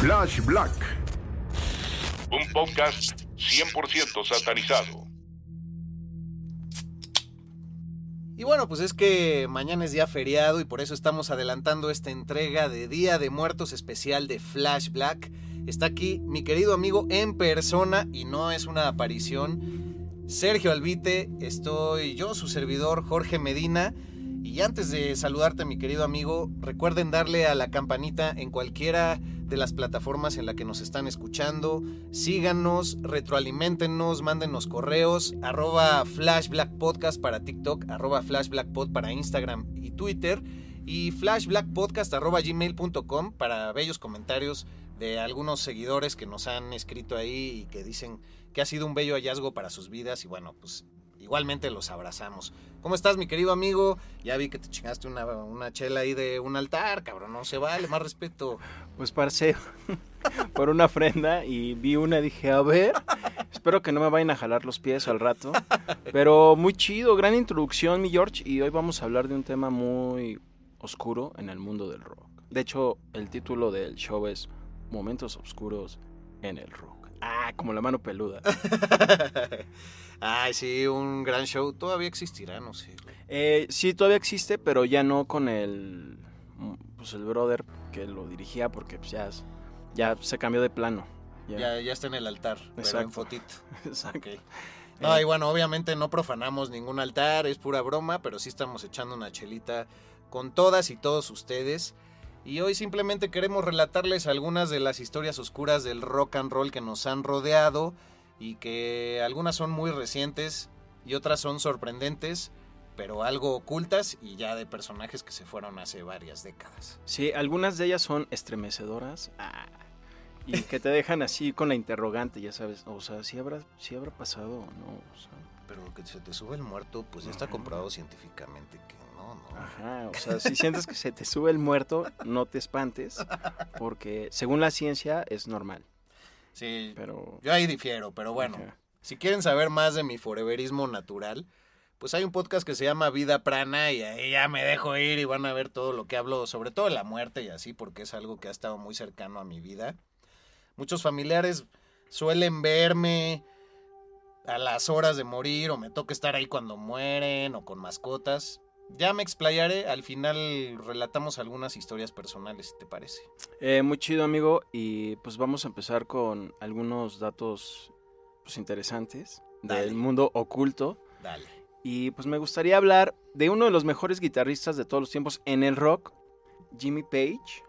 Flash Black. Un podcast 100% satanizado. Y bueno, pues es que mañana es día feriado y por eso estamos adelantando esta entrega de Día de Muertos especial de Flash Black. Está aquí mi querido amigo en persona y no es una aparición. Sergio Albite, estoy yo, su servidor Jorge Medina. Y antes de saludarte, mi querido amigo, recuerden darle a la campanita en cualquiera de las plataformas en la que nos están escuchando. Síganos, retroalimentenos, mándenos correos, arroba flashblackpodcast para TikTok, arroba flashblackpod para Instagram y Twitter, y flashblackpodcast arroba gmail.com para bellos comentarios de algunos seguidores que nos han escrito ahí y que dicen que ha sido un bello hallazgo para sus vidas y bueno, pues igualmente los abrazamos. ¿Cómo estás, mi querido amigo? Ya vi que te chingaste una, una chela ahí de un altar, cabrón. No se vale, más respeto. Pues parce, por una ofrenda y vi una dije, a ver, espero que no me vayan a jalar los pies al rato. Pero muy chido, gran introducción, mi George. Y hoy vamos a hablar de un tema muy oscuro en el mundo del rock. De hecho, el título del show es Momentos Oscuros en el Rock. Ah, como la mano peluda. Ay, sí, un gran show. Todavía existirá, no sé. Eh, sí, todavía existe, pero ya no con el, pues el brother que lo dirigía porque pues, ya, ya se cambió de plano. Ya, ya, está en el altar, pero en fotito. Exacto. Okay. No, y bueno, obviamente no profanamos ningún altar, es pura broma, pero sí estamos echando una chelita con todas y todos ustedes. Y hoy simplemente queremos relatarles algunas de las historias oscuras del rock and roll que nos han rodeado y que algunas son muy recientes y otras son sorprendentes, pero algo ocultas y ya de personajes que se fueron hace varias décadas. Sí, algunas de ellas son estremecedoras ah, y que te dejan así con la interrogante, ya sabes, o sea, si habrá, si habrá pasado o no. O sea. Pero que se te sube el muerto, pues ya está comprobado científicamente que no, no. Ajá, o sea, si sientes que se te sube el muerto, no te espantes, porque según la ciencia es normal. Sí, pero... yo ahí difiero, pero bueno, si quieren saber más de mi foreverismo natural, pues hay un podcast que se llama Vida Prana y ahí ya me dejo ir y van a ver todo lo que hablo, sobre todo de la muerte y así, porque es algo que ha estado muy cercano a mi vida. Muchos familiares suelen verme a las horas de morir o me toca estar ahí cuando mueren o con mascotas. Ya me explayaré, al final relatamos algunas historias personales, ¿te parece? Eh, muy chido amigo y pues vamos a empezar con algunos datos pues, interesantes del mundo oculto. Dale. Y pues me gustaría hablar de uno de los mejores guitarristas de todos los tiempos en el rock, Jimmy Page,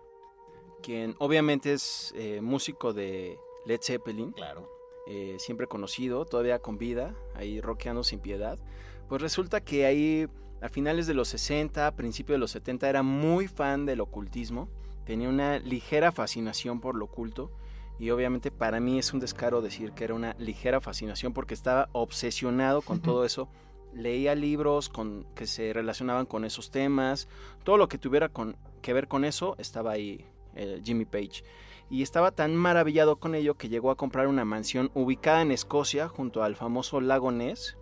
quien obviamente es eh, músico de Led Zeppelin. Claro. Eh, siempre conocido, todavía con vida, ahí rockeando sin piedad. Pues resulta que ahí a finales de los 60, principios de los 70 era muy fan del ocultismo, tenía una ligera fascinación por lo oculto y obviamente para mí es un descaro decir que era una ligera fascinación porque estaba obsesionado con todo eso. Leía libros con, que se relacionaban con esos temas, todo lo que tuviera con, que ver con eso estaba ahí eh, Jimmy Page. Y estaba tan maravillado con ello que llegó a comprar una mansión ubicada en Escocia junto al famoso lago Ness,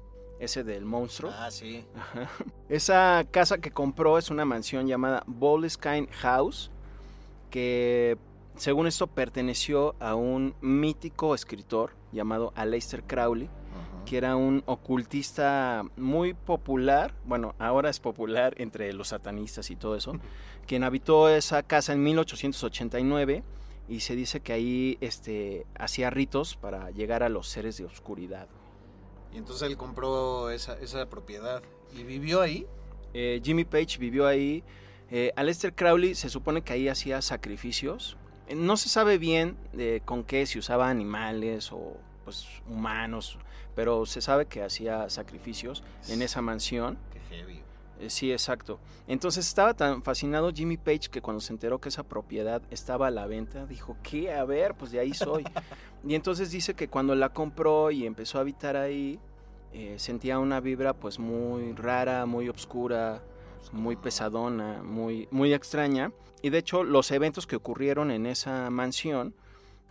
ese del monstruo. Ah, sí. Esa casa que compró es una mansión llamada Boleskine House, que según esto perteneció a un mítico escritor llamado Aleister Crowley. que era un ocultista muy popular, bueno, ahora es popular entre los satanistas y todo eso, quien habitó esa casa en 1889 y se dice que ahí este, hacía ritos para llegar a los seres de oscuridad. Y entonces él compró esa, esa propiedad y vivió ahí. Eh, Jimmy Page vivió ahí. Eh, Aleister Crowley se supone que ahí hacía sacrificios. Eh, no se sabe bien de con qué, si usaba animales o pues humanos, pero se sabe que hacía sacrificios en esa mansión. Qué heavy. Eh, sí, exacto. Entonces estaba tan fascinado Jimmy Page que cuando se enteró que esa propiedad estaba a la venta, dijo, ¿qué? A ver, pues de ahí soy. y entonces dice que cuando la compró y empezó a habitar ahí, eh, sentía una vibra pues muy rara, muy oscura, muy pesadona, muy, muy extraña. Y de hecho los eventos que ocurrieron en esa mansión,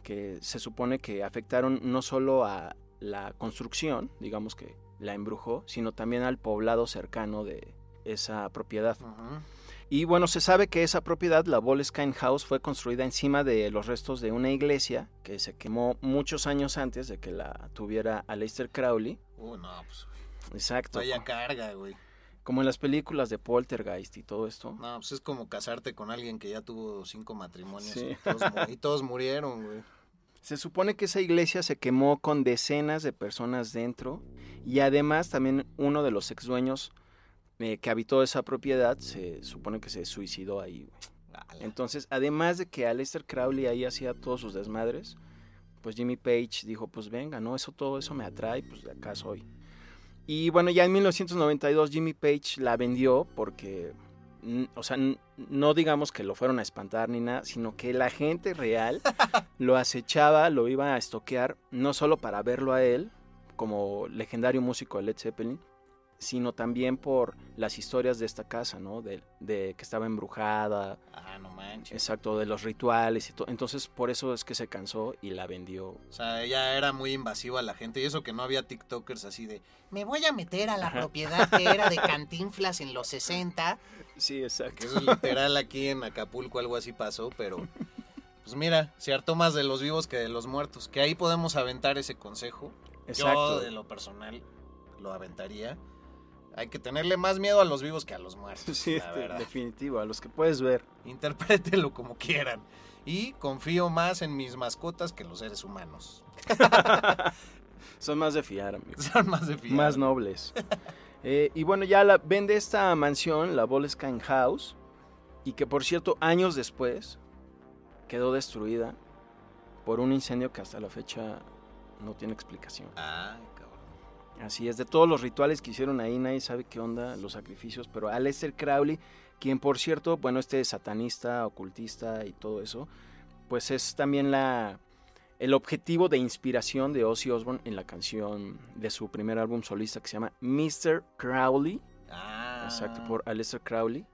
que se supone que afectaron no solo a la construcción, digamos que la embrujó, sino también al poblado cercano de esa propiedad. Y bueno, se sabe que esa propiedad, la Boleskine House, fue construida encima de los restos de una iglesia que se quemó muchos años antes de que la tuviera Aleister Crowley. Uh, no, pues Exacto. vaya carga, güey. Como en las películas de Poltergeist y todo esto. No, pues es como casarte con alguien que ya tuvo cinco matrimonios Sí. y, todos, y todos murieron, güey. Se supone que esa iglesia se quemó con decenas de personas dentro y además también uno de los ex dueños eh, que habitó esa propiedad se supone que se suicidó ahí. Entonces, además de que Aleister Crowley ahí hacía todos sus desmadres, pues Jimmy Page dijo, pues venga, no, eso todo eso me atrae, pues de acá soy. Y bueno, ya en 1992 Jimmy Page la vendió porque, o sea, no digamos que lo fueron a espantar ni nada, sino que la gente real lo acechaba, lo iba a estoquear, no solo para verlo a él, como legendario músico de Led Zeppelin, sino también por las historias de esta casa, ¿no? De, de que estaba embrujada, Ah, no manches. exacto, de los rituales y todo. Entonces, por eso es que se cansó y la vendió. O sea, ella era muy invasiva a la gente y eso que no había TikTokers así de me voy a meter a la propiedad que era de Cantinflas en los 60. Sí, exacto. eso es literal aquí en Acapulco, algo así pasó, pero pues mira, se hartó más de los vivos que de los muertos. Que ahí podemos aventar ese consejo. Exacto. Yo, de lo personal, lo aventaría. Hay que tenerle más miedo a los vivos que a los muertos, Sí, la verdad. definitivo, a los que puedes ver. Interprételo como quieran. Y confío más en mis mascotas que los seres humanos. Son más de fiar, amigo. Son más de fiar. Más nobles. Eh, y bueno, ya la, vende esta mansión, la Boleskine House, y que por cierto, años después quedó destruida por un incendio que hasta la fecha no tiene explicación. Cabrón. Así es, de todos los rituales que hicieron ahí, nadie sabe qué onda, los sacrificios, pero Aleister Crowley, quien por cierto, bueno, este es satanista, ocultista y todo eso, pues es también la, el objetivo de inspiración de Ozzy Osbourne en la canción de su primer álbum solista que se llama Mr. Crowley, Ah. exacto, por Aleister Crowley.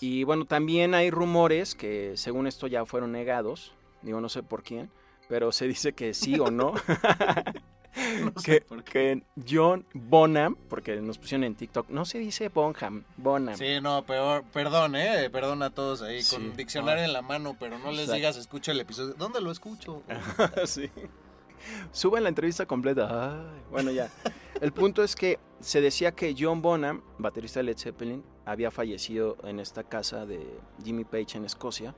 Y bueno, también hay rumores que según esto ya fueron negados, digo no sé por quién, pero se dice que sí o no. No sé que, por qué. que John Bonham, porque nos pusieron en TikTok, no se dice Bonham, Bonham. Sí, no, peor, perdón, eh, perdón a todos ahí Sí, con diccionario no. en la mano, pero no les Exacto. digas escucho el episodio. ¿Dónde lo escucho? sí. Suben la entrevista completa. Ay, bueno, ya. El punto es que se decía que John Bonham, baterista de Led Zeppelin, había fallecido en esta casa de Jimmy Page en Escocia.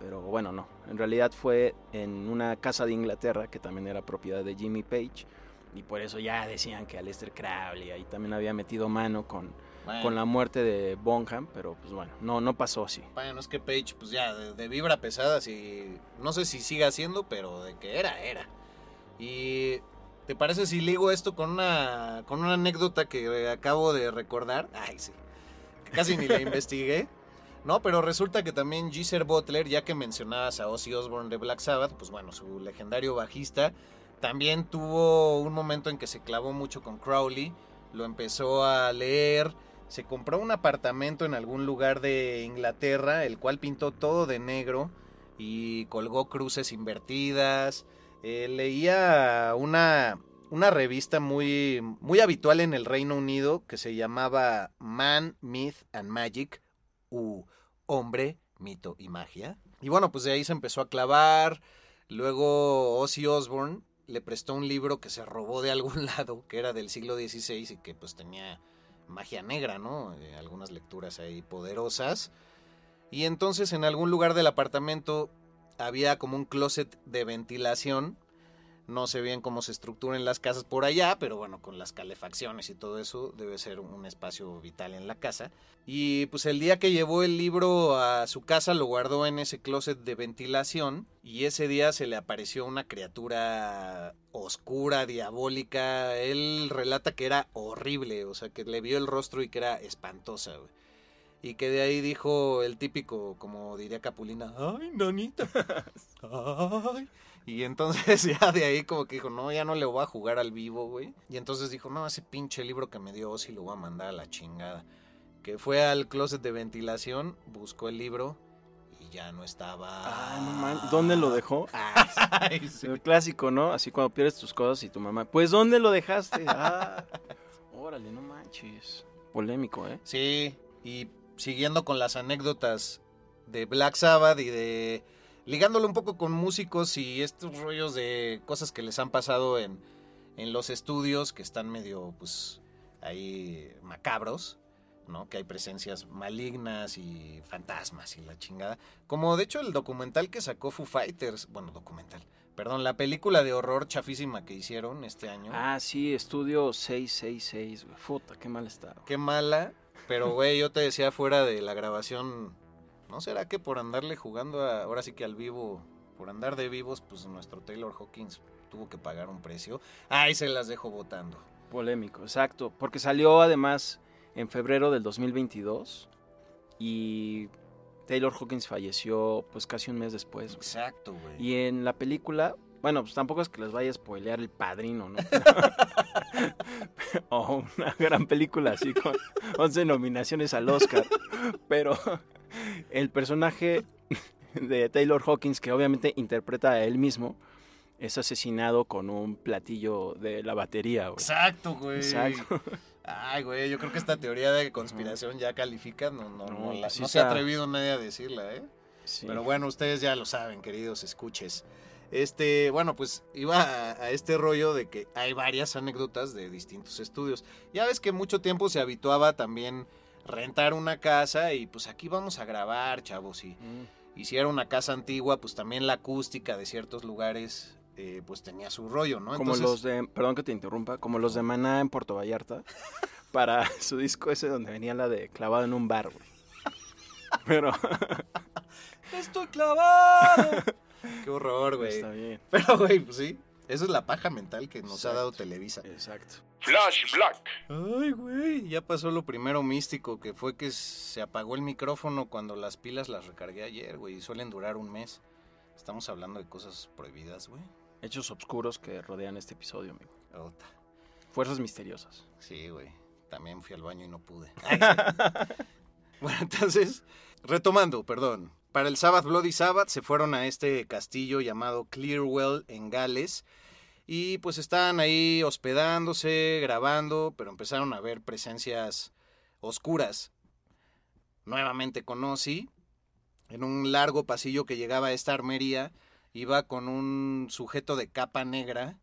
Pero bueno, no. En realidad fue en una casa de Inglaterra que también era propiedad de Jimmy Page. Y por eso ya decían que Aleister Crowley ahí también había metido mano con, Bueno, con la muerte de Bonham. Pero pues bueno, no, no pasó así. bueno, es que Page, pues ya, de, de vibra pesada, sí, no sé si siga siendo, pero de que era, era. Y ¿te parece si ligo esto con una, con una anécdota que acabo de recordar? Ay, sí, casi ni la investigué. No, pero resulta que también Geezer Butler, ya que mencionabas a Ozzy Osbourne de Black Sabbath, pues bueno, su legendario bajista, también tuvo un momento en que se clavó mucho con Crowley, lo empezó a leer, se compró un apartamento en algún lugar de Inglaterra, el cual pintó todo de negro y colgó cruces invertidas. Eh, leía una, una revista muy, muy habitual en el Reino Unido que se llamaba Man, Myth and Magic, u Hombre, Mito y Magia. Y bueno, pues de ahí se empezó a clavar. Luego Ozzy Osbourne le prestó un libro que se robó de algún lado, que era del siglo XVI y que pues tenía magia negra, ¿no? Eh, algunas lecturas ahí poderosas. Y entonces en algún lugar del apartamento había como un closet de ventilación no sé bien cómo se estructuran las casas por allá, pero bueno, con las calefacciones y todo eso debe ser un espacio vital en la casa. Y pues el día que llevó el libro a su casa lo guardó en ese closet de ventilación y ese día se le apareció una criatura oscura, diabólica. Él relata que era horrible, o sea, que le vio el rostro y que era espantosa, Y que de ahí dijo el típico, como diría Capulina, ¡ay, nanita! ¡ay! Y entonces ya de ahí como que dijo, no, ya no le voy a jugar al vivo, güey. Y entonces dijo, no, ese pinche libro que me dio sí lo voy a mandar a la chingada. Que fue al closet de ventilación, buscó el libro y ya no estaba. Ah, no man... ¿Dónde lo dejó? El clásico, ¿no? Así cuando pierdes tus cosas y tu mamá, pues ¿dónde lo dejaste? Ah, órale, no manches. Polémico, ¿eh? Sí, y siguiendo con las anécdotas de Black Sabbath y de ligándolo un poco con músicos y estos rollos de cosas que les han pasado en, en los estudios que están medio, pues, ahí macabros, ¿no? Que hay presencias malignas y fantasmas y la chingada. Como de hecho el documental que sacó Foo Fighters, bueno, documental, perdón, la película de horror chafísima que hicieron este año. Ah, sí, Estudio 666, Puta, qué mal está. Qué mala, pero güey, yo te decía fuera de la grabación ¿No será que por andarle jugando ahora sí que al vivo, por andar de vivos, pues nuestro Taylor Hawkins tuvo que pagar un precio? Ahí se las dejo votando. Polémico, exacto, porque salió además en febrero del 2022 y Taylor Hawkins falleció pues casi un mes después. Exacto, güey. Y en la película, bueno, pues tampoco es que les vaya a spoilear el padrino, ¿no? o una gran película así con 11 nominaciones al Oscar. Pero el personaje de Taylor Hawkins, que obviamente interpreta a él mismo, es asesinado con un platillo de la batería, güey. Exacto, güey. Exacto. Ay, güey, yo creo que esta teoría de conspiración ya califica, no, no, no, no se ha atrevido nadie a decirla, ¿eh? Sí. Pero bueno, ustedes ya lo saben, queridos escuches. Este, bueno, pues iba a, a, este rollo de que hay varias anécdotas de distintos estudios. Ya ves que mucho tiempo se habituaba también rentar una casa y pues aquí vamos a grabar, chavos. Y, mm. y si era una casa antigua, pues también la acústica de ciertos lugares eh, pues tenía su rollo, ¿no? Como los de, perdón que te interrumpa, como los de Maná en Puerto Vallarta, para su disco ese donde venía la de clavado en un bar, güey. Pero... Estoy clavado. Qué horror, güey. Está bien. Pero, güey, pues sí. Esa es la paja mental que nos ha dado Televisa. Exacto. Flash Black. Ay, güey, ya pasó lo primero místico, que fue que se apagó el micrófono cuando las pilas las recargué ayer, güey, y suelen durar un mes. Estamos hablando de cosas prohibidas, güey. Hechos oscuros que rodean este episodio, amigo. Ota. Fuerzas misteriosas. Sí, güey. También fui al baño y no pude. bueno, entonces, retomando, perdón. Para el Sabbath Bloody Sabbath se fueron a este castillo llamado Clearwell en Gales y pues estaban ahí hospedándose, grabando, pero empezaron a ver presencias oscuras. Nuevamente con Ozzy, en un largo pasillo que llegaba a esta armería, iba con un sujeto de capa negra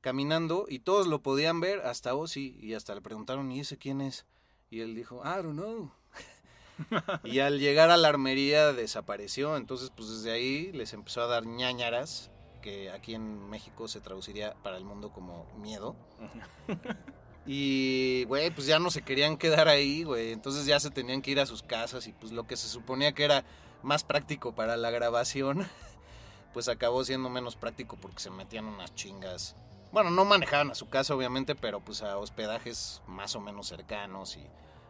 caminando y todos lo podían ver hasta Ozzy y hasta le preguntaron, ¿y ese quién es? Y él dijo, I don't know y al llegar a la armería desapareció. Entonces, pues desde ahí les empezó a dar ñañaras, que aquí en México se traduciría para el mundo como miedo. Y, güey, pues ya no se querían quedar ahí, güey. Entonces ya se tenían que ir a sus casas y pues lo que se suponía que era más práctico para la grabación, pues acabó siendo menos práctico porque se metían unas chingas. Bueno, no manejaban a su casa, obviamente, pero pues a hospedajes más o menos cercanos y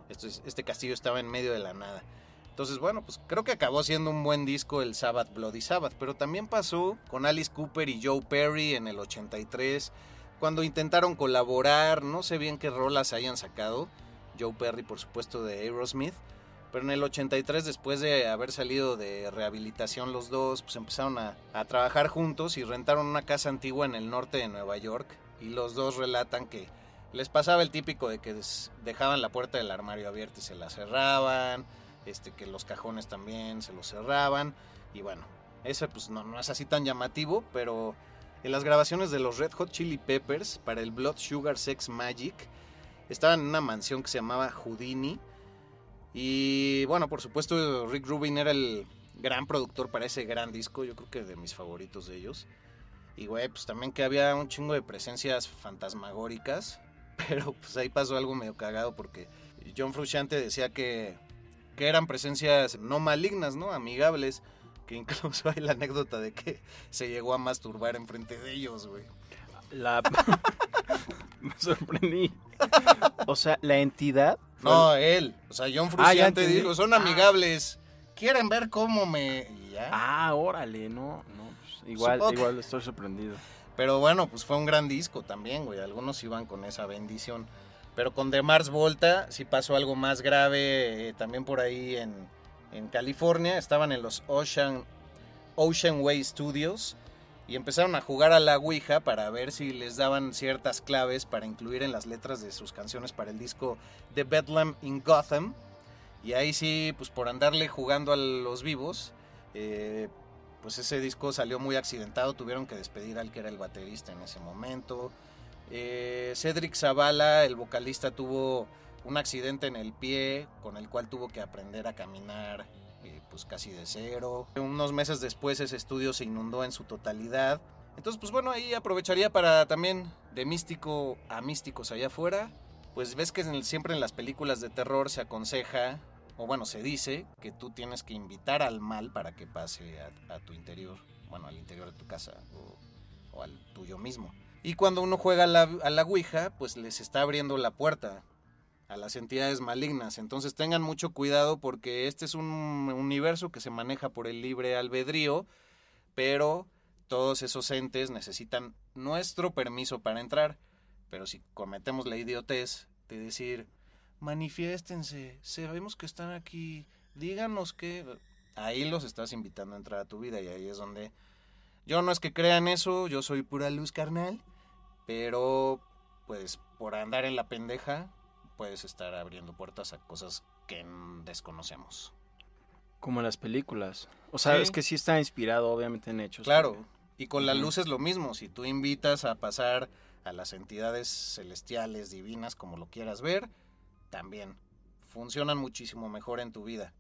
este, castillo estaba en medio de la nada. Entonces, bueno, pues creo que acabó siendo un buen disco el Sabbath Bloody Sabbath, pero también pasó con Alice Cooper y Joe Perry en el 83, cuando intentaron colaborar, no sé bien qué rolas hayan sacado, Joe Perry por supuesto de Aerosmith, pero en el 83 después de haber salido de rehabilitación los dos, pues empezaron a, a trabajar juntos y rentaron una casa antigua en el norte de Nueva York y los dos relatan que les pasaba el típico de que dejaban la puerta del armario abierta y se la cerraban, este, que los cajones también se los cerraban, y bueno, ese pues no, no es así tan llamativo, pero en las grabaciones de los Red Hot Chili Peppers para el Blood Sugar Sex Magic. Estaban en una mansión que se llamaba Houdini. Y bueno, por supuesto, Rick Rubin era el gran productor para ese gran disco. Yo creo que de mis favoritos de ellos. Y güey, pues también que había un chingo de presencias fantasmagóricas. Pero pues ahí pasó algo medio cagado porque John Frusciante decía que, que eran presencias no malignas, ¿no? Amigables. Que incluso hay la anécdota de que se llegó a masturbar enfrente de ellos, güey. La... Me sorprendí. O sea, la entidad... No, él. O sea, John Ah, Frusciante entendí. dijo, son amigables. ¿Quieren ver cómo me...? ya. Ah, órale, no, no. pues, igual, Supongo igual estoy sorprendido. Pero bueno, pues fue un gran disco también, güey. Algunos iban con esa bendición. Pero con The Mars Volta sí pasó algo más grave eh, también por ahí en, en California. Estaban en los Ocean, Ocean Way Studios y empezaron a jugar a la Ouija para ver si les daban ciertas claves para incluir en las letras de sus canciones para el disco The Bedlam in Gotham. Y ahí sí, pues por andarle jugando a los vivos, eh, pues ese disco salió muy accidentado, tuvieron que despedir al que era el baterista en ese momento. Eh, Cedric Zavala, el vocalista, tuvo un accidente en el pie con el cual tuvo que aprender a caminar eh, pues casi de cero. Unos meses después ese estudio se inundó en su totalidad. Entonces pues bueno, ahí aprovecharía para también de místico a místicos allá afuera. Pues ves que siempre en las películas de terror se aconseja, o bueno, se dice que tú tienes que invitar al mal para que pase a, a tu interior, bueno, al interior de tu casa o, o al tuyo mismo. Y cuando uno juega a la, a la Ouija, pues les está abriendo la puerta a las entidades malignas. Entonces tengan mucho cuidado porque este es un universo que se maneja por el libre albedrío, pero todos esos entes necesitan nuestro permiso para entrar. Pero si cometemos la idiotez de decir, manifiéstense, sabemos que están aquí, díganos que... Ahí los estás invitando a entrar a tu vida y ahí es donde... Yo no es que crean eso, yo soy pura luz carnal, pero pues por andar en la pendeja puedes estar abriendo puertas a cosas que desconocemos. Como las películas. O sea, Sí. es que sí está inspirado, obviamente, en hechos. Claro, y con la luz es lo mismo, si tú invitas a pasar a las entidades celestiales, divinas, como lo quieras ver, también funcionan muchísimo mejor en tu vida.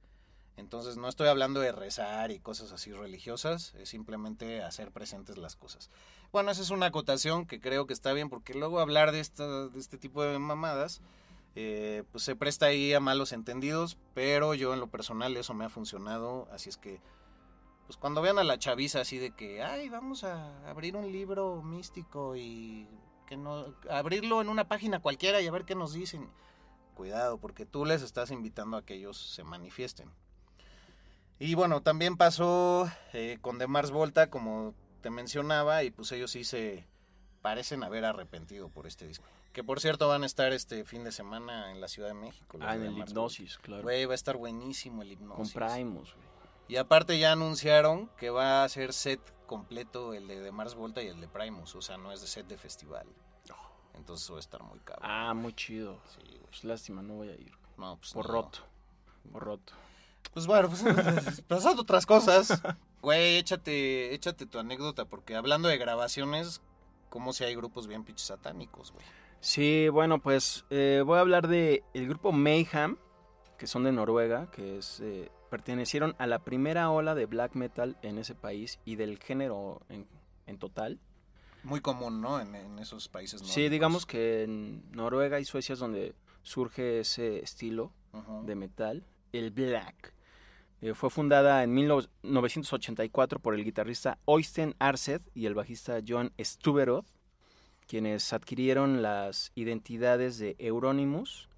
Entonces no estoy hablando de rezar y cosas así religiosas, es simplemente hacer presentes las cosas. Bueno, esa es una acotación que creo que está bien porque luego hablar de, esta, de este tipo de mamadas eh, pues se presta ahí a malos entendidos, pero yo en lo personal eso me ha funcionado, así es que pues cuando vean a la chaviza así de que, ay, vamos a abrir un libro místico y que no abrirlo en una página cualquiera y a ver qué nos dicen. Cuidado, porque tú les estás invitando a que ellos se manifiesten. Y bueno, también pasó eh, con The Mars Volta, como te mencionaba, y pues ellos sí se parecen haber arrepentido por este disco. Que por cierto van a estar este fin de semana en la Ciudad de México. Ah, en el Mars hipnosis, Volta. claro. Güey, va a estar buenísimo el Con hipnosis. Primus, güey. Y aparte ya anunciaron que va a ser set completo el de, de Mars Volta y el de Primus, o sea, no es de set de festival. Entonces va a estar muy cabrón. Ah, muy chido. Sí, güey. Pues lástima, no voy a ir. No, pues Por no. roto. Por roto. Pues bueno, pues pasando otras cosas. Güey, échate, échate tu anécdota, porque hablando de grabaciones, como si hay grupos bien pinches satánicos, güey. Sí, bueno, pues eh, voy a hablar de el grupo Mayhem, que son de Noruega, que es eh, pertenecieron a la primera ola de black metal en ese país y del género en, en total. Muy común, ¿no? En, en esos países Sí, digamos que en Noruega y Suecia es donde surge ese estilo de metal, el black. Eh, fue fundada en 1984 por el guitarrista Oystein Arset y el bajista John Stuberod, quienes adquirieron las identidades de Euronymous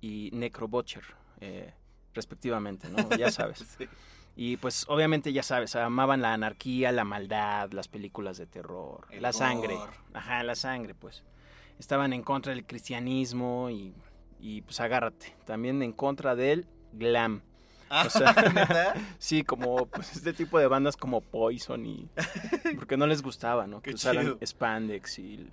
y Necrobutcher, eh, respectivamente, ¿no? Ya sabes. Sí. Y pues obviamente ya sabes, amaban la anarquía, la maldad, las películas de terror, El la sangre. Ajá, la sangre, pues. Estaban en contra del cristianismo y, y pues agárrate. También en contra del glam. Ah, O sea, ¿neta? Sí, como pues, este tipo de bandas como Poison y... Porque no les gustaba, ¿no? Qué Que usaran chido. spandex y,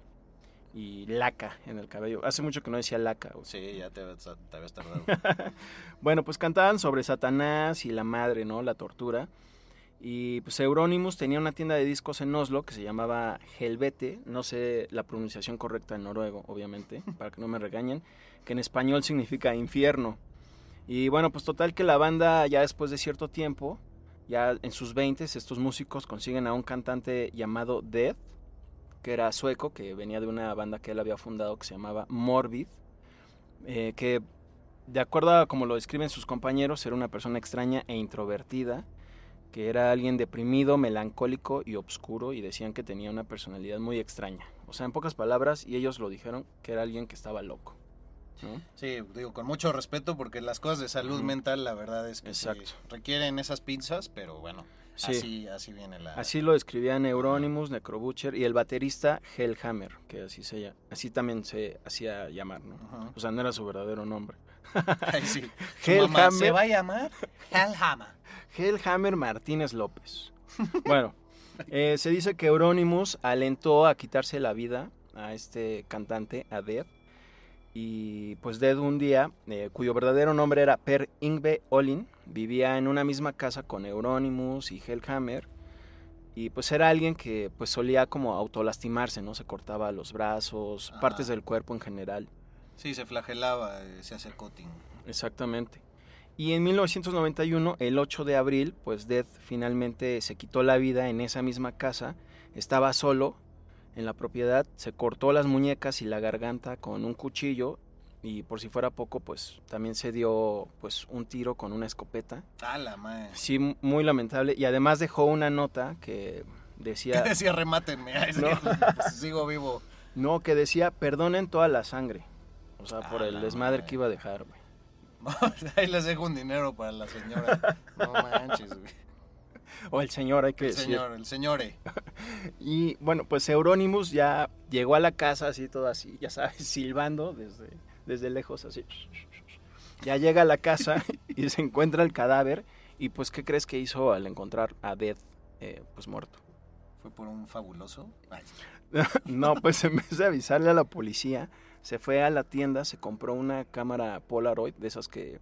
y laca en el cabello. Hace mucho que no decía laca. güey. Sí, ya te, te habías tardado. Bueno, pues cantaban sobre Satanás y la madre, ¿no? La tortura. Y pues Euronymous tenía una tienda de discos en Oslo que se llamaba Helvete, no sé la pronunciación correcta en noruego, obviamente, para que no me regañen, que en español significa infierno. Y bueno, pues total que la banda ya después de cierto tiempo, ya en sus 20 estos músicos consiguen a un cantante llamado Death, que era sueco, que venía de una banda que él había fundado que se llamaba Morbid, eh, que de acuerdo a como lo describen sus compañeros, era una persona extraña e introvertida, que era alguien deprimido, melancólico y oscuro y decían que tenía una personalidad muy extraña. O sea, en pocas palabras, y ellos lo dijeron, que era alguien que estaba loco. ¿No? Sí, digo, con mucho respeto porque las cosas de salud mental, la verdad es que sí requieren esas pinzas, pero bueno, Sí. así, así viene la... Así lo describían Euronymous, Necrobutcher y el baterista Hellhammer, que así se así también se hacía llamar, ¿no? O sea, no era su verdadero nombre. Ay, sí. Hellhammer. ¿Se va a llamar? Hellhammer. Hellhammer Martínez López. Bueno, eh, se dice que Euronymous alentó a quitarse la vida a este cantante, a Dead. Y pues Dead un día, eh, cuyo verdadero nombre era Per Ingve Olin, vivía en una misma casa con Euronymous y Hellhammer. Y pues era alguien que pues solía como autolastimarse, ¿no? Se cortaba los brazos, Ajá. partes del cuerpo en general. Sí, se flagelaba, eh, se hace cutting. Exactamente. Y en 1991, el 8 de abril, pues Death finalmente se quitó la vida en esa misma casa. Estaba solo en la propiedad, se cortó las muñecas y la garganta con un cuchillo y por si fuera poco, pues también se dio pues un tiro con una escopeta. Ah, la madre. Sí, muy lamentable y además dejó una nota que decía ¿Qué decía? Remátenme. No. pues, sigo vivo. no, que decía perdonen toda la sangre. O sea, por el desmadre madre. que iba a dejar, güey. Ahí les dejo un dinero para la señora. No manches, güey. O el señor, hay que El decir. señor, el señore. Y bueno, pues Euronymous ya llegó a la casa así, todo así, ya sabes, silbando desde, desde lejos, así. Ya llega a la casa y se encuentra el cadáver. Y pues, ¿qué crees que hizo al encontrar a Death, eh, pues muerto? Fue por un fabuloso. Ay, no, pues en vez de avisarle a la policía, se fue a la tienda, se compró una cámara Polaroid, de esas que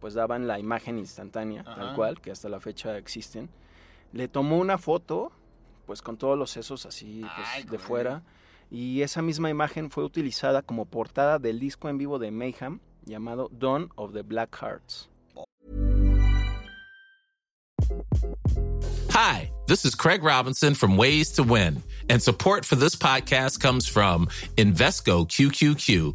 pues daban la imagen instantánea, tal cual, que hasta la fecha existen. Le tomó una foto, pues con todos los sesos así pues, Ay, de fuera. Y esa misma imagen fue utilizada como portada del disco en vivo de Mayhem llamado Dawn of the Black Hearts. Hi, this is Craig Robinson from Ways to Win, and support for this podcast comes from Invesco QQQ,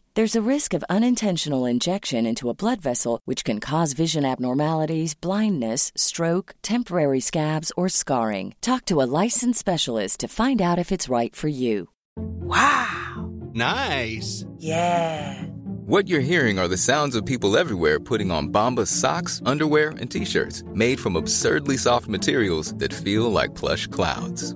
There's a risk of unintentional injection into a blood vessel, which can cause vision abnormalities, blindness, stroke, temporary scabs, or scarring. Talk to a licensed specialist to find out if it's right for you. Wow! Nice. Yeah! What you're hearing are the sounds of people everywhere putting on Bombas socks, underwear, and t-shirts made from absurdly soft materials that feel like plush clouds.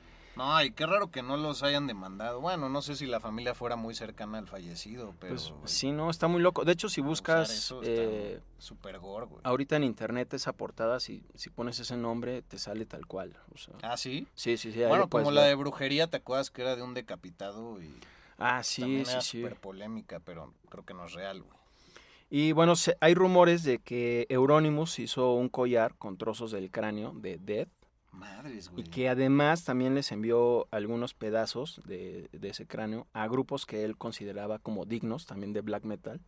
No, y qué raro que no los hayan demandado. Bueno, no sé si la familia fuera muy cercana al fallecido, pero... Pues sí, no, está muy loco. De hecho, si buscas eh, super gore, güey. ahorita en internet esa portada, si, si pones ese nombre, te sale tal cual. o sea, ¿Ah, sí? sí, sí, sí. Bueno, como la de brujería, ¿te acuerdas que era de un decapitado? Y Ah, sí, también sí, era sí. súper polémica, pero creo que no es real, güey. Y bueno, se- hay rumores de que Euronymous hizo un collar con trozos del cráneo de Dead Madres, y güey. que además también les envió algunos pedazos de, de ese cráneo a grupos que él consideraba como dignos también de black metal,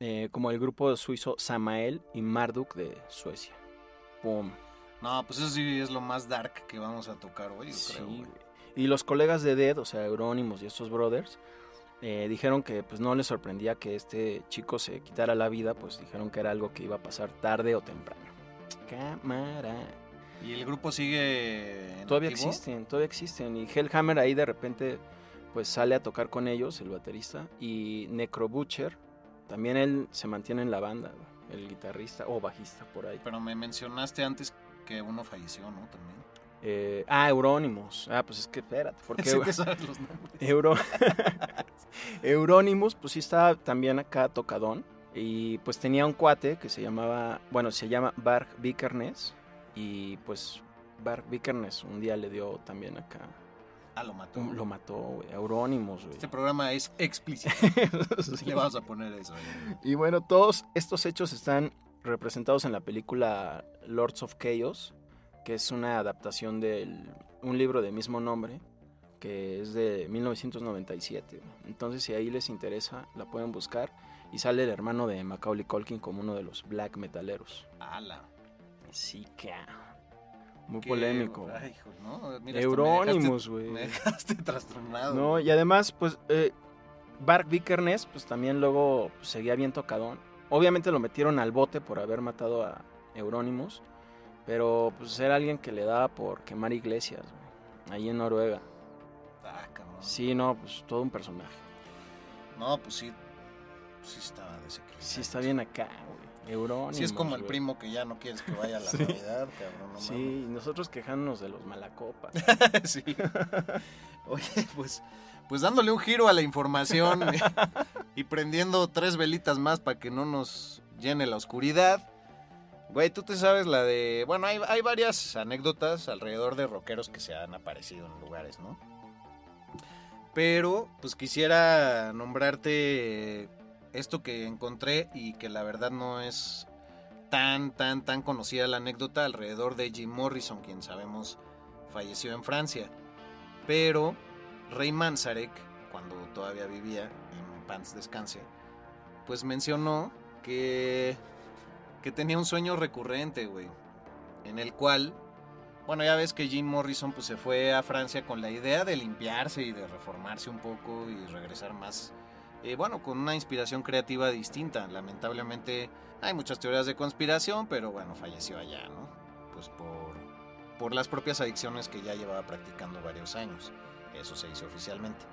eh, como el grupo suizo Samael y Marduk de Suecia. Pum. No, pues eso sí es lo más dark que vamos a tocar hoy, Sí, creo, güey. Y los colegas de Dead, o sea, Euronymous y estos brothers, eh, dijeron que pues no les sorprendía que este chico se quitara la vida, pues dijeron que era algo que iba a pasar tarde o temprano. Cámara. ¿Y el grupo sigue en Todavía activo? existen, todavía existen. Y Hellhammer ahí de repente pues sale a tocar con ellos, el baterista. Y Necro Butcher, también él se mantiene en la banda, el guitarrista o bajista por ahí. Pero me mencionaste antes que uno falleció, ¿no? También. Eh, ah, Euronymous. Ah, pues es que espérate, porque Sí te sabes los nombres. Euro... Euronymous, pues sí estaba también acá tocadón. Y pues tenía un cuate que se llamaba, bueno, se llama Bark Vikernes. Y pues Bark Vikernes un día le dio también acá. Ah, lo mató. un- lo mató, güey. Euronymous, güey. Este programa es explícito. Sí. Le vamos a poner eso. ahí. Y bueno, todos estos hechos están representados en la película Lords of Chaos, que es una adaptación de un libro de mismo nombre, que es de 1997. Entonces, si ahí les interesa, la pueden buscar. Y sale el hermano de Macaulay Culkin como uno de los black metaleros. Ala. Sí, que... Muy Qué- polémico. Ay, hijo, ¿no? Mira, Euronymous, güey. Me dejaste trastornado. No, y además, pues, eh, Bark Vikernes, pues también luego pues, seguía bien tocadón. Obviamente lo metieron al bote por haber matado a Euronymous, pero pues era alguien que le daba por quemar iglesias, güey, ahí en Noruega. Ah, cabrón. Sí, no, pues todo un personaje. No, pues sí. Sí estaba desequilibrado. Sí está bien acá, güey. Euronymous. Sí es como el güey. primo que ya no quieres que vaya a la Sí. Navidad, cabrón. No Sí, y nosotros quejándonos de los malacopas. mames. sí. Oye, pues, pues dándole un giro a la información y prendiendo tres velitas más para que no nos llene la oscuridad. Güey, tú te sabes la de... Bueno, hay, hay varias anécdotas alrededor de rockeros que se han aparecido en lugares, ¿no? Pero, pues quisiera nombrarte esto que encontré y que la verdad no es tan, tan, tan conocida la anécdota alrededor de Jim Morrison, quien sabemos falleció en Francia. Pero Rey Manzarek, cuando todavía vivía en Pants Descanse, pues mencionó que, que tenía un sueño recurrente, güey, en el cual, bueno, ya ves que Jim Morrison pues se fue a Francia con la idea de limpiarse y de reformarse un poco y regresar más, eh, bueno, con una inspiración creativa distinta. Lamentablemente hay muchas teorías de conspiración, pero bueno, falleció allá, ¿no? Pues por, por las propias adicciones que ya llevaba practicando varios años. Eso se hizo oficialmente.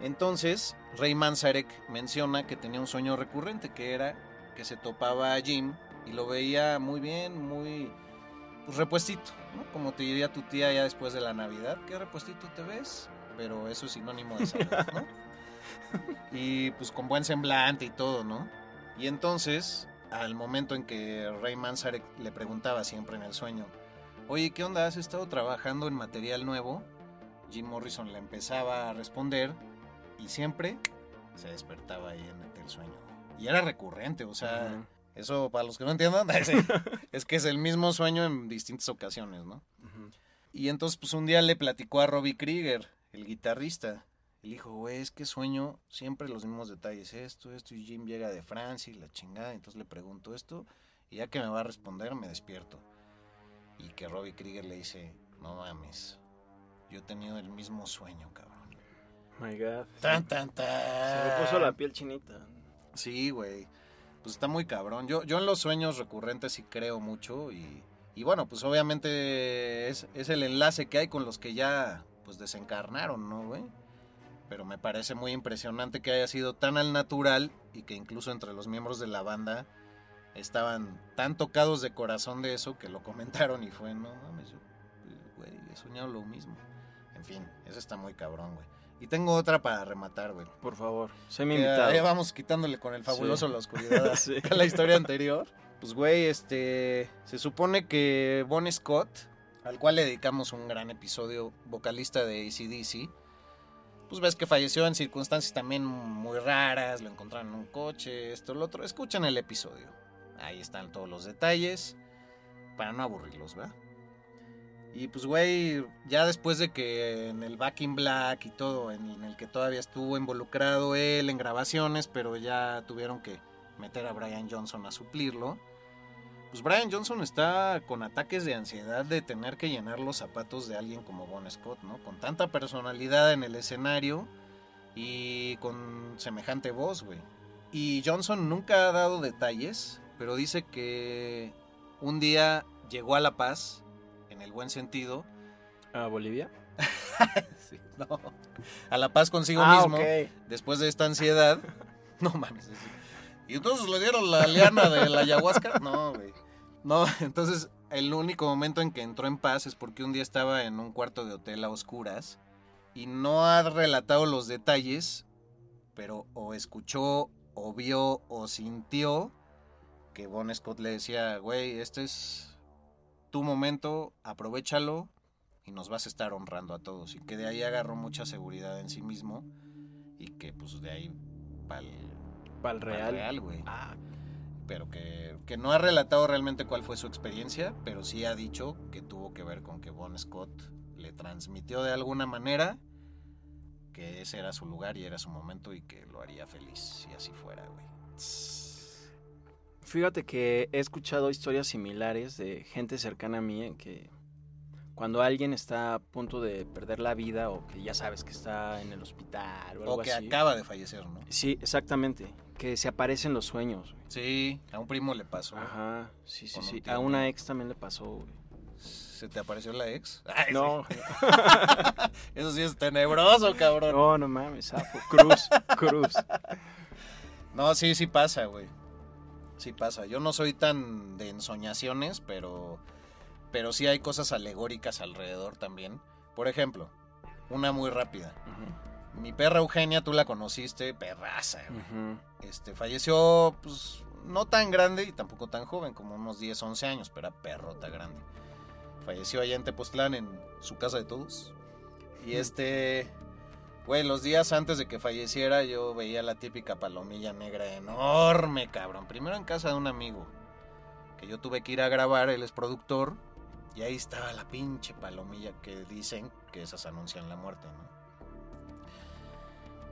Entonces, Rey Manzarek menciona que tenía un sueño recurrente, que era que se topaba a Jim y lo veía muy bien, muy pues, repuestito, ¿no? Como te diría tu tía ya después de la Navidad, ¿qué repuestito te ves? Pero eso es sinónimo de salud, ¿no? y pues con buen semblante y todo, ¿no? Y entonces, al momento en que Rey Manzarek le preguntaba siempre en el sueño, oye, ¿qué onda? ¿Has estado trabajando en material nuevo? Jim Morrison le empezaba a responder y siempre se despertaba ahí en el sueño. Y era recurrente, o sea, eso para los que no entiendan, es que es el mismo sueño en distintas ocasiones, ¿no? Y entonces, pues un día le platicó a Robbie Krieger, el guitarrista. El dijo, güey, es que sueño siempre los mismos detalles, esto, esto, y Jim llega de Francia y la chingada. Entonces le pregunto esto, y ya que me va a responder, me despierto. Y que Robbie Krieger le dice, no mames, yo he tenido el mismo sueño, cabrón. My God. Tan, tan, tan. Se me puso la piel chinita. Sí, güey. Pues está muy cabrón. Yo, yo en los sueños recurrentes sí creo mucho y, y bueno, pues obviamente es, es el enlace que hay con los que ya pues desencarnaron, ¿no, güey? Pero me parece muy impresionante que haya sido tan al natural y que incluso entre los miembros de la banda estaban tan tocados de corazón de eso que lo comentaron y fue, no mames, yo, güey, he soñado lo mismo. En fin, eso está muy cabrón, güey. Y tengo otra para rematar, güey. Por favor, sé mi invitado. ahí vamos quitándole con el fabuloso Sí. la oscuridad Sí. a la historia anterior. Pues, güey, este. Se supone que Bon Scott, al cual le dedicamos un gran episodio, vocalista de ACDC, pues ves que falleció en circunstancias también muy raras, lo encontraron en un coche, esto, lo otro. Escuchen el episodio. Ahí están todos los detalles, para no aburrirlos, ¿verdad? Y pues, güey, ya después de que en el Back in Black y todo, en, en el que todavía estuvo involucrado él en grabaciones, pero ya tuvieron que meter a Brian Johnson a suplirlo. Pues Brian Johnson está con ataques de ansiedad de tener que llenar los zapatos de alguien como Bon Scott, ¿no? Con tanta personalidad en el escenario y con semejante voz, güey. Y Johnson nunca ha dado detalles, pero dice que un día llegó a La Paz, en el buen sentido, ¿A Bolivia? Sí, no. A la paz consigo Ah, mismo. Después de esta ansiedad. No mames. sí. Y entonces le dieron la liana de la ayahuasca. No, güey. No, entonces el único momento en que entró en paz es porque un día estaba en un cuarto de hotel a oscuras y no ha relatado los detalles, pero o escuchó, o vio, o sintió que Bon Scott le decía, güey, este es tu momento, aprovechalo y nos vas a estar honrando a todos. Y que de ahí agarró mucha seguridad en sí mismo y que pues de ahí pa'l Pal real, güey. Ah, Pero que, que no ha relatado realmente cuál fue su experiencia, pero sí ha dicho que tuvo que ver con que Bon Scott le transmitió de alguna manera que ese era su lugar y era su momento y que lo haría feliz si así fuera, güey. Fíjate que he escuchado historias similares de gente cercana a mí en que cuando alguien está a punto de perder la vida o que ya sabes que está en el hospital o algo O que así. acaba de fallecer, ¿no? Sí, exactamente. Que se aparecen los sueños. güey. Sí, a un primo le pasó. Ajá, sí, sí, un sí. A una ex también le pasó, güey. ¿Se te apareció la ex? Ay, No, sí. Eso sí es tenebroso, cabrón. no, no mames, zafo. Cruz, cruz. No, sí, sí pasa, güey. Sí pasa. Yo no soy tan de ensoñaciones, pero, pero sí hay cosas alegóricas alrededor también. Por ejemplo, una muy rápida. Mi perra Eugenia, tú la conociste, perraza, güey. Este, falleció, pues, no tan grande y tampoco tan joven, como unos 10, 11 años, pero era perrota grande. Falleció allá en Tepoztlán, en su casa de todos. Y este, güey, los días antes de que falleciera, yo veía la típica palomilla negra enorme, cabrón. Primero en casa de un amigo, que yo tuve que ir a grabar, él es productor, y ahí estaba la pinche palomilla que dicen que esas anuncian la muerte, ¿no?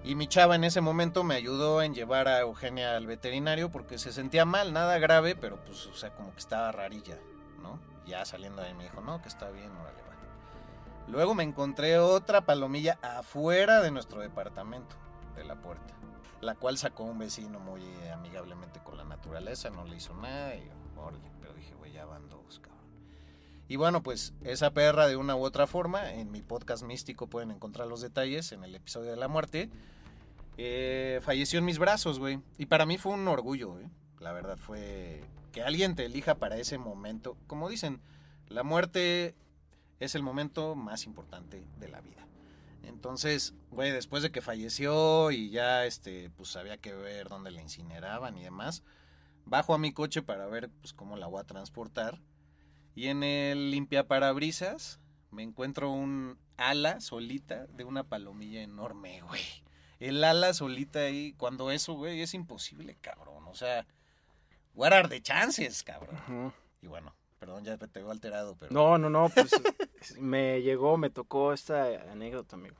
Y mi chava en ese momento me ayudó en llevar a Eugenia al veterinario porque se sentía mal, nada grave, pero pues, o sea, como que estaba rarilla, ¿no? Ya saliendo de ahí me dijo, no, que está bien, órale, va. Luego me encontré otra palomilla afuera de nuestro departamento, de la puerta, la cual sacó un vecino muy amigablemente con la naturaleza, no le hizo nada, y órale, pero dije, güey, ya van dos, cabrón. Y bueno, pues esa perra de una u otra forma, en mi podcast místico pueden encontrar los detalles en el episodio de la muerte, eh, falleció en mis brazos, güey. Y para mí fue un orgullo, güey. La verdad fue que alguien te elija para ese momento. Como dicen, la muerte es el momento más importante de la vida. Entonces, güey, después de que falleció y ya, este, pues había que ver dónde la incineraban y demás, bajo a mi coche para ver, pues, cómo la voy a transportar. Y en el limpiaparabrisas me encuentro un ala solita de una palomilla enorme, güey. El ala solita ahí, cuando eso, güey, es imposible, cabrón. O sea, what are the chances, cabrón? Y bueno, perdón, ya te veo alterado, pero... No, no, no, pues me llegó, me tocó esta anécdota, amigo.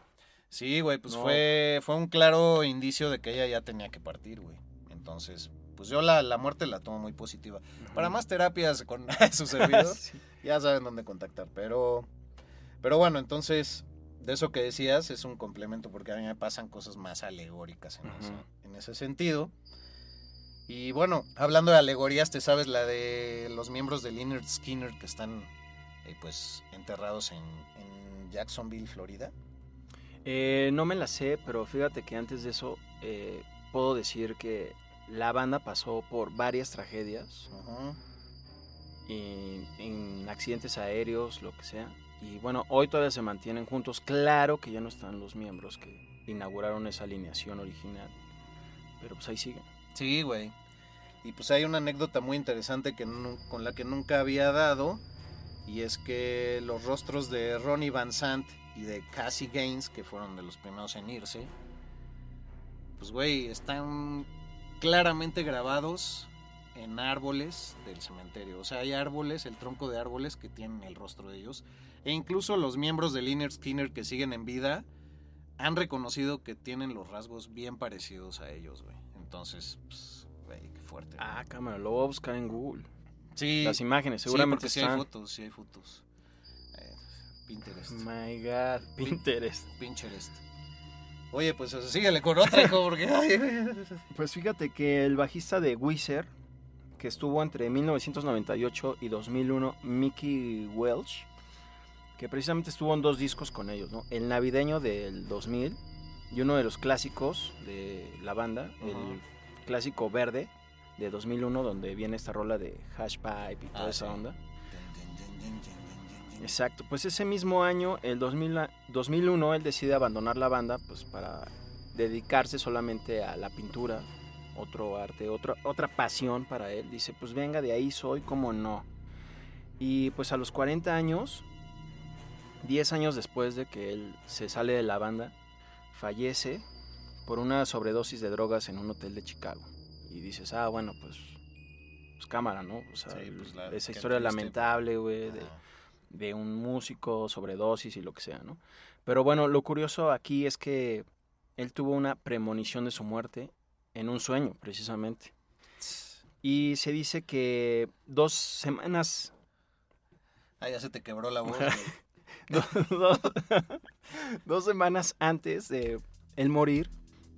Sí, güey, pues No. fue, fue un claro indicio de que ella ya tenía que partir, güey. Entonces, pues yo la, la muerte la tomo muy positiva. Para más terapias con su servidor, Sí. ya saben dónde contactar. Pero, pero bueno, entonces, de eso que decías es un complemento porque a mí me pasan cosas más alegóricas en, ese, en ese sentido. Y bueno, hablando de alegorías, ¿te sabes la de los miembros del Leonard Skinner que están eh, pues enterrados en, en Jacksonville, Florida? Eh, no me la sé, pero fíjate que antes de eso eh, puedo decir que la banda pasó por varias tragedias, en accidentes aéreos, lo que sea, Y bueno, hoy todavía se mantienen juntos. Claro que ya no están los miembros que inauguraron esa alineación original. Pero pues ahí siguen. Sí, güey. Y pues hay una anécdota muy interesante que con la que nunca había dado. Y es que los rostros de Ronnie Van Sant y de Cassie Gaines, que fueron de los primeros en irse, pues güey, están claramente grabados en árboles del cementerio. O sea, hay árboles, el tronco de árboles que tienen el rostro de ellos. E incluso los miembros de Liner Skinner que siguen en vida han reconocido que tienen los rasgos bien parecidos a ellos, güey. Entonces, pues, güey, qué fuerte. Ah, cámara, lo voy a buscar en Google. Sí. Las imágenes, seguramente sí, están. hay fotos, sí hay fotos. Eh, Pinterest. My God, Pinterest. Pinterest. Oye, pues síguele con otra, hijo, porque... pues fíjate que el bajista de Weezer, que estuvo entre 1998 y 2001, Mickey Welch, que precisamente estuvo en dos discos con ellos, ¿no? El navideño del 2000 y uno de los clásicos de la banda, el clásico verde de 2001, donde viene esta rola de Hash Pipe y toda Ah, esa sí. onda. Exacto, pues ese mismo año, el 2000 a- 2001, él decide abandonar la banda pues para dedicarse solamente a la pintura, otro arte, otra otra pasión para él. Dice, pues venga, de ahí soy, como no. Y pues a los 40 años, 10 años después de que él se sale de la banda, fallece por una sobredosis de drogas en un hotel de Chicago. Y dices, ah, bueno, pues, pues cámara, ¿no? O sea, Sí, pues, la- esa historia triste. lamentable, güey, de. De un músico, sobredosis y lo que sea, ¿no? Pero bueno, lo curioso aquí es que él tuvo una premonición de su muerte en un sueño, precisamente. Y se dice que dos semanas, Ah, ya se te quebró la voz, dos- dos semanas antes de él morir,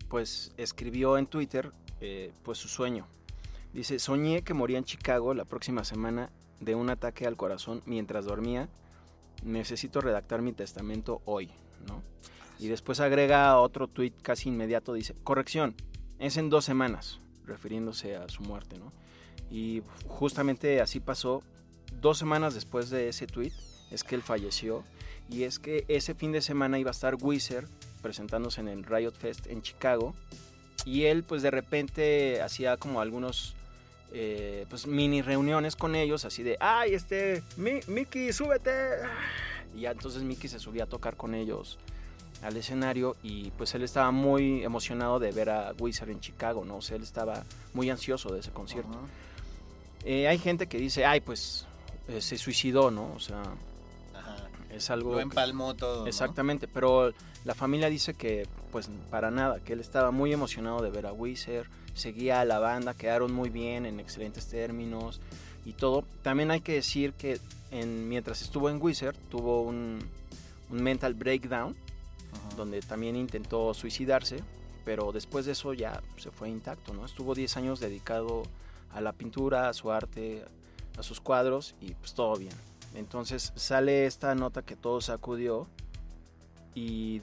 pues escribió en Twitter eh, pues su sueño. Dice, soñé que moría en Chicago la próxima semana de un ataque al corazón mientras dormía. Necesito redactar mi testamento hoy, ¿no? Y después agrega otro tweet casi inmediato, dice, corrección, es en dos semanas, refiriéndose a su muerte, ¿no? Y justamente así pasó. Dos semanas después de ese tweet es que él falleció. Y es que ese fin de semana iba a estar Weezer presentándose en el Riot Fest en Chicago. Y él pues de repente hacía como algunos eh, pues mini reuniones con ellos, así de, ay, este, Mi- Mickey, súbete. Y ya entonces Mickey se subía a tocar con ellos al escenario y pues él estaba muy emocionado de ver a Weezer en Chicago, ¿no? O sea, él estaba muy ansioso de ese concierto. Eh, hay gente que dice, ay, pues eh, se suicidó, ¿no? O sea. Es algo... Lo empalmó todo, ¿no? Exactamente, pero la familia dice que pues para nada, que él estaba muy emocionado de ver a Weezer, seguía a la banda, quedaron muy bien, en excelentes términos y todo. También hay que decir que en, mientras estuvo en Weezer tuvo un, un mental breakdown, Ajá. donde también intentó suicidarse, pero después de eso ya se fue intacto, ¿no? Estuvo 10 años dedicado a la pintura, a su arte, a sus cuadros y pues todo bien. Entonces sale esta nota que todo sacudió y,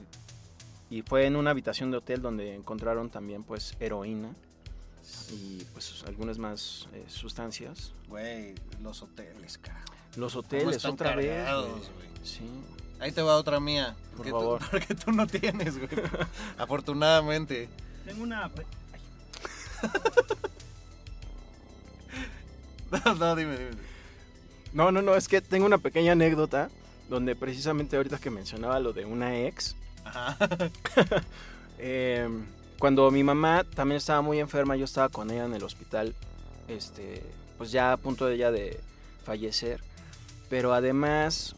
y fue en una habitación de hotel donde encontraron también pues heroína y pues algunas más eh, sustancias. Güey, los hoteles, carajo. Los ¿Cómo hoteles otra vez. Sí. Ahí te va otra mía. Por favor. Tú, porque tú no tienes, güey. Afortunadamente. Tengo una No, no, dime, dime. No, no, no, es que tengo una pequeña anécdota donde precisamente ahorita que mencionaba lo de una ex, Ajá. eh, cuando mi mamá también estaba muy enferma, yo estaba con ella en el hospital, este, pues ya a punto de ella de fallecer, pero además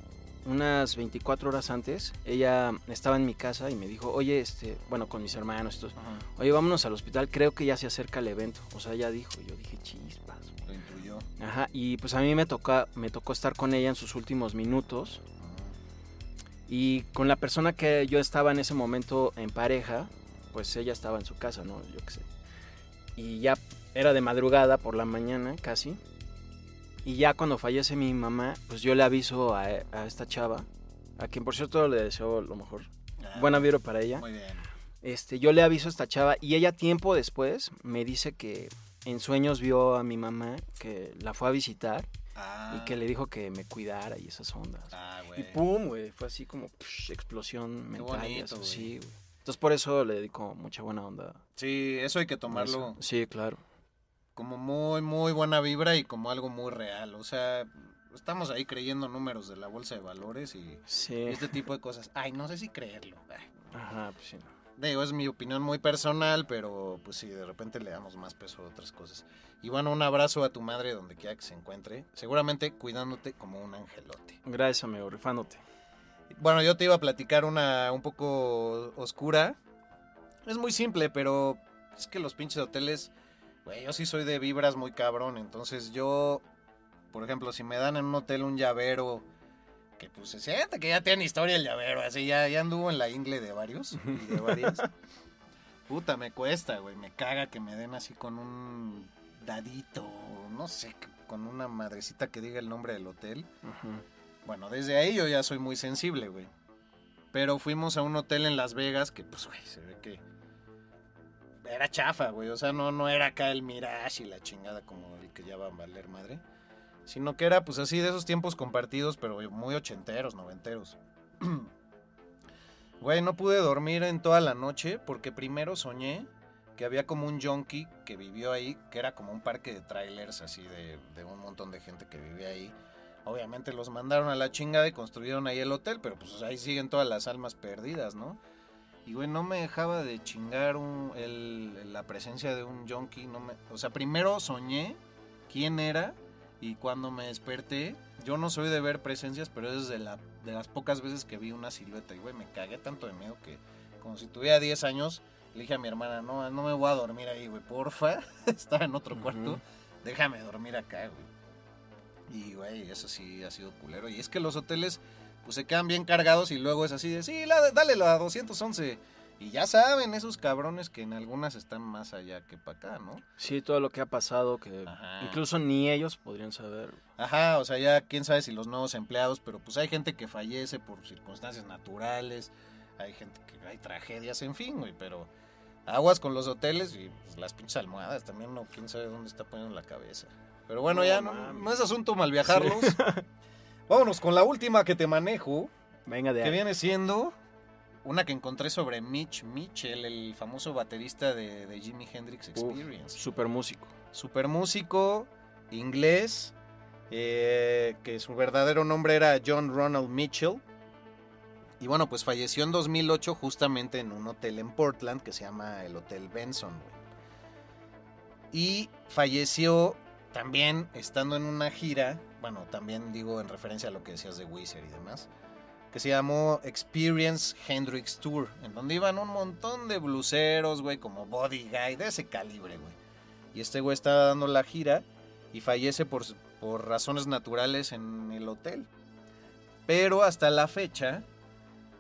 unas 24 horas antes, ella estaba en mi casa y me dijo, oye, este, bueno, con mis hermanos, estos, Ajá. oye, vámonos al hospital, creo que ya se acerca el evento, o sea, ella dijo, y yo dije, chispas, Lo intuyó. Ajá, y pues a mí me, toca, me tocó estar con ella en sus últimos minutos. Y con la persona que yo estaba en ese momento en pareja, pues ella estaba en su casa, ¿no? Yo qué sé. Y ya era de madrugada por la mañana casi. Y ya cuando fallece mi mamá, pues yo le aviso a, a esta chava, a quien por cierto le deseo lo mejor. Ah, Buena vibra para ella. Muy bien. Este, yo le aviso a esta chava y ella tiempo después me dice que en sueños vio a mi mamá que la fue a visitar Ah, y que le dijo que me cuidara y esas ondas. Ah, güey. y pum, güey, fue así como psh, explosión mental. y güey. sí, güey. Entonces por eso le dedico mucha buena onda. Sí, eso hay que tomarlo eso. Sí, claro. Como muy, muy buena vibra y como algo muy real. O sea, estamos ahí creyendo números de la bolsa de valores y Sí. este tipo de cosas. Ay, no sé si creerlo. Ay. Ajá, pues sí. Digo, es mi opinión muy personal, pero pues sí, de repente le damos más peso a otras cosas. Y bueno, un abrazo a tu madre donde quiera que se encuentre. Seguramente cuidándote como un angelote. Gracias, amigo, rifándote. Bueno, yo te iba a platicar una un poco oscura. Es muy simple, pero es que los pinches hoteles, güey, yo sí soy de vibras muy cabrón. Entonces yo, por ejemplo, si me dan en un hotel un llavero, que pues se siente que ya tiene historia el llavero, así ya, ya anduvo en la ingle de varios y de varias. Puta, me cuesta, güey, me caga que me den así con un dadito, no sé, con una madrecita que diga el nombre del hotel. Bueno, desde ahí yo ya soy muy sensible, güey. Pero fuimos a un hotel en Las Vegas que, pues, güey, se ve que era chafa, güey. O sea, no, no era acá el Mirage y la chingada como el que ya va a valer madre. Sino que era, pues, así de esos tiempos compartidos, pero muy ochenteros, noventeros. Güey, no pude dormir en toda la noche porque primero soñé que había como un junkie que vivió ahí, que era como un parque de trailers así de, de un montón de gente que vivía ahí. Obviamente los mandaron a la chingada y construyeron ahí el hotel, pero pues ahí siguen todas las almas perdidas, ¿no? Y güey, no me dejaba de chingar un- el- la presencia de un junkie. No me, o sea, primero soñé quién era y cuando me desperté, yo no soy de ver presencias, pero es de, la, de las pocas veces que vi una silueta. Y güey, me cagué tanto de miedo que como si tuviera 10 años, le dije a mi hermana, no, no me voy a dormir ahí, güey, porfa. Estaba en otro cuarto, déjame dormir acá, güey. Y, güey, eso sí ha sido culero. Y es que los hoteles, pues se quedan bien cargados y luego es así de, sí, la, dale la 211. Y ya saben, esos cabrones que en algunas están más allá que para acá, ¿no? Sí, todo lo que ha pasado, que Ajá. incluso ni ellos podrían saber. Ajá, o sea, ya quién sabe si los nuevos empleados, pero pues hay gente que fallece por circunstancias naturales, hay gente que hay tragedias, en fin, güey, pero aguas con los hoteles y pues, las pinches almohadas también, no, quién sabe dónde está poniendo la cabeza. Pero bueno, No ya no es asunto mal viajarlos. Vámonos con la última que te manejo, Venga de que ahí. viene siendo una que encontré sobre Mitch Mitchell, el famoso baterista de, de Jimi Hendrix Uf, Experience super músico. super músico inglés, eh, que su verdadero nombre era John Ronald Mitchell. Y bueno, pues falleció en 2008 justamente en un hotel en Portland que se llama el Hotel Benson. Y falleció también estando en una gira, bueno, también digo en referencia a lo que decías de Wizard y demás, que se llamó Experience Hendrix Tour, en donde iban un montón de bluseros, güey, como Body Guy, de ese calibre, güey. Y este güey estaba dando la gira y fallece por, por razones naturales en el hotel. Pero hasta la fecha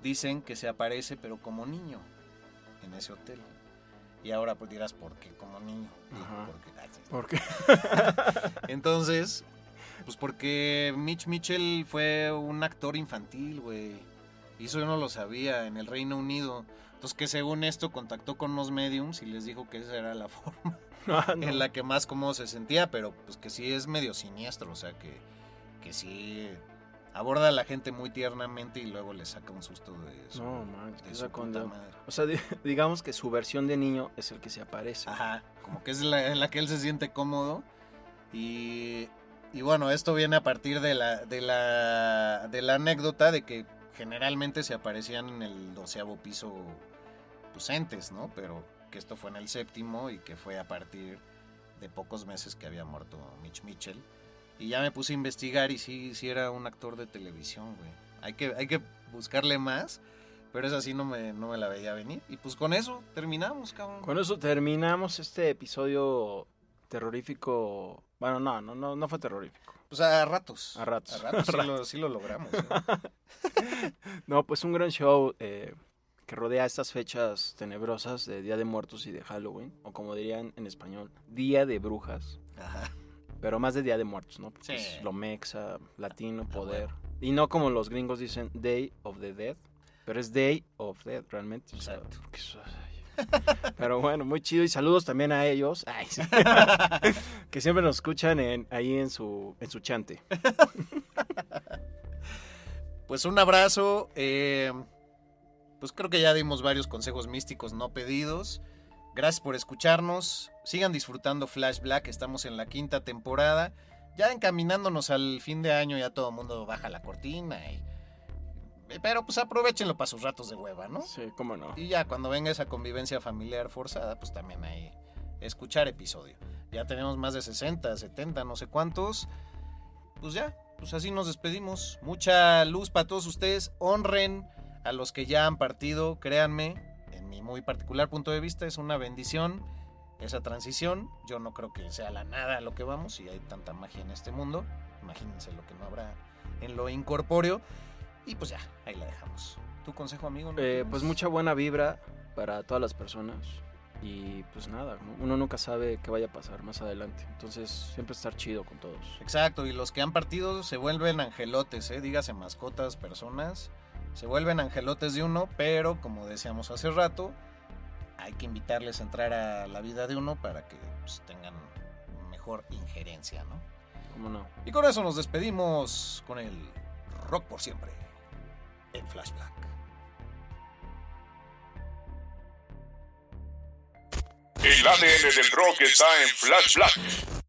dicen que se aparece pero como niño en ese hotel. Y ahora pues dirás, ¿por qué como niño? Ajá. Ah, sí. ¿Por qué? Entonces, pues porque Mitch Mitchell fue un actor infantil, güey. Y eso yo no lo sabía en el Reino Unido. Entonces que según esto contactó con unos mediums y les dijo que esa era la forma Ah, no. en la que más cómodo se sentía, pero pues que sí es medio siniestro, o sea que, que sí aborda a la gente muy tiernamente y luego le saca un susto de su, No, man, de su puta madre. O sea, di- digamos que su versión de niño es el que se aparece. Ajá, como que es la, en la que él se siente cómodo. Y, y bueno, esto viene a partir de la, de, la, de la anécdota de que generalmente se aparecían en el doceavo piso pues entes, ¿no? Pero que esto fue en el séptimo y que fue a partir de pocos meses que había muerto Mitch Mitchell. Y ya me puse a investigar y sí, sí era un actor de televisión, güey. Hay que, hay que buscarle más, pero esa sí no me, no me la veía venir. Y pues con eso terminamos, cabrón. Con eso terminamos este episodio terrorífico. Bueno, no, no, no, no fue terrorífico. Pues a ratos. A ratos. A ratos, sí, A Lo, sí lo logramos. ¿eh? No, pues un gran show eh, que rodea estas fechas tenebrosas de Día de Muertos y de Halloween, o como dirían en español, Día de Brujas, Ajá. pero más de Día de Muertos, ¿no? Porque Sí. es lo mexa, latino, poder. huevo. Y no como los gringos dicen Day of the Dead, pero es Day of Dead realmente. o sea, Pero bueno, muy chido y saludos también a ellos. Ay, sí. Que siempre nos escuchan en, ahí en su, en su chante. Pues un abrazo. eh, pues creo que ya dimos varios consejos místicos no pedidos. Gracias por escucharnos. Sigan disfrutando Flash Black. Estamos en la quinta temporada. Ya encaminándonos al fin de año, ya todo el mundo baja la cortina. y- Pero pues aprovechenlo para sus ratos de hueva, ¿no? Sí, cómo no. Y ya cuando venga esa convivencia familiar forzada, pues también ahí escuchar episodio. Ya tenemos más de 60, 70, no sé cuántos. Pues ya, pues así nos despedimos. Mucha luz para todos ustedes. Honren a los que ya han partido, créanme, en mi muy particular punto de vista es una bendición esa transición. Yo no creo que sea la nada a lo que vamos y hay tanta magia en este mundo. Imagínense lo que no habrá en lo incorpóreo. Y pues ya, ahí la dejamos. ¿Tu consejo, amigo? ¿No Eh, pues mucha buena vibra para todas las personas. Y pues nada, ¿no? uno nunca sabe qué vaya a pasar más adelante. Entonces, siempre estar chido con todos. Exacto, y los que han partido se vuelven angelotes, ¿eh? dígase mascotas, personas, se vuelven angelotes de uno, pero como decíamos hace rato, hay que invitarles a entrar a la vida de uno para que pues, tengan mejor injerencia, ¿no? ¿Cómo no? Y con eso nos despedimos con el rock por siempre en Flash Black. El ADN del rock está en Flash Black.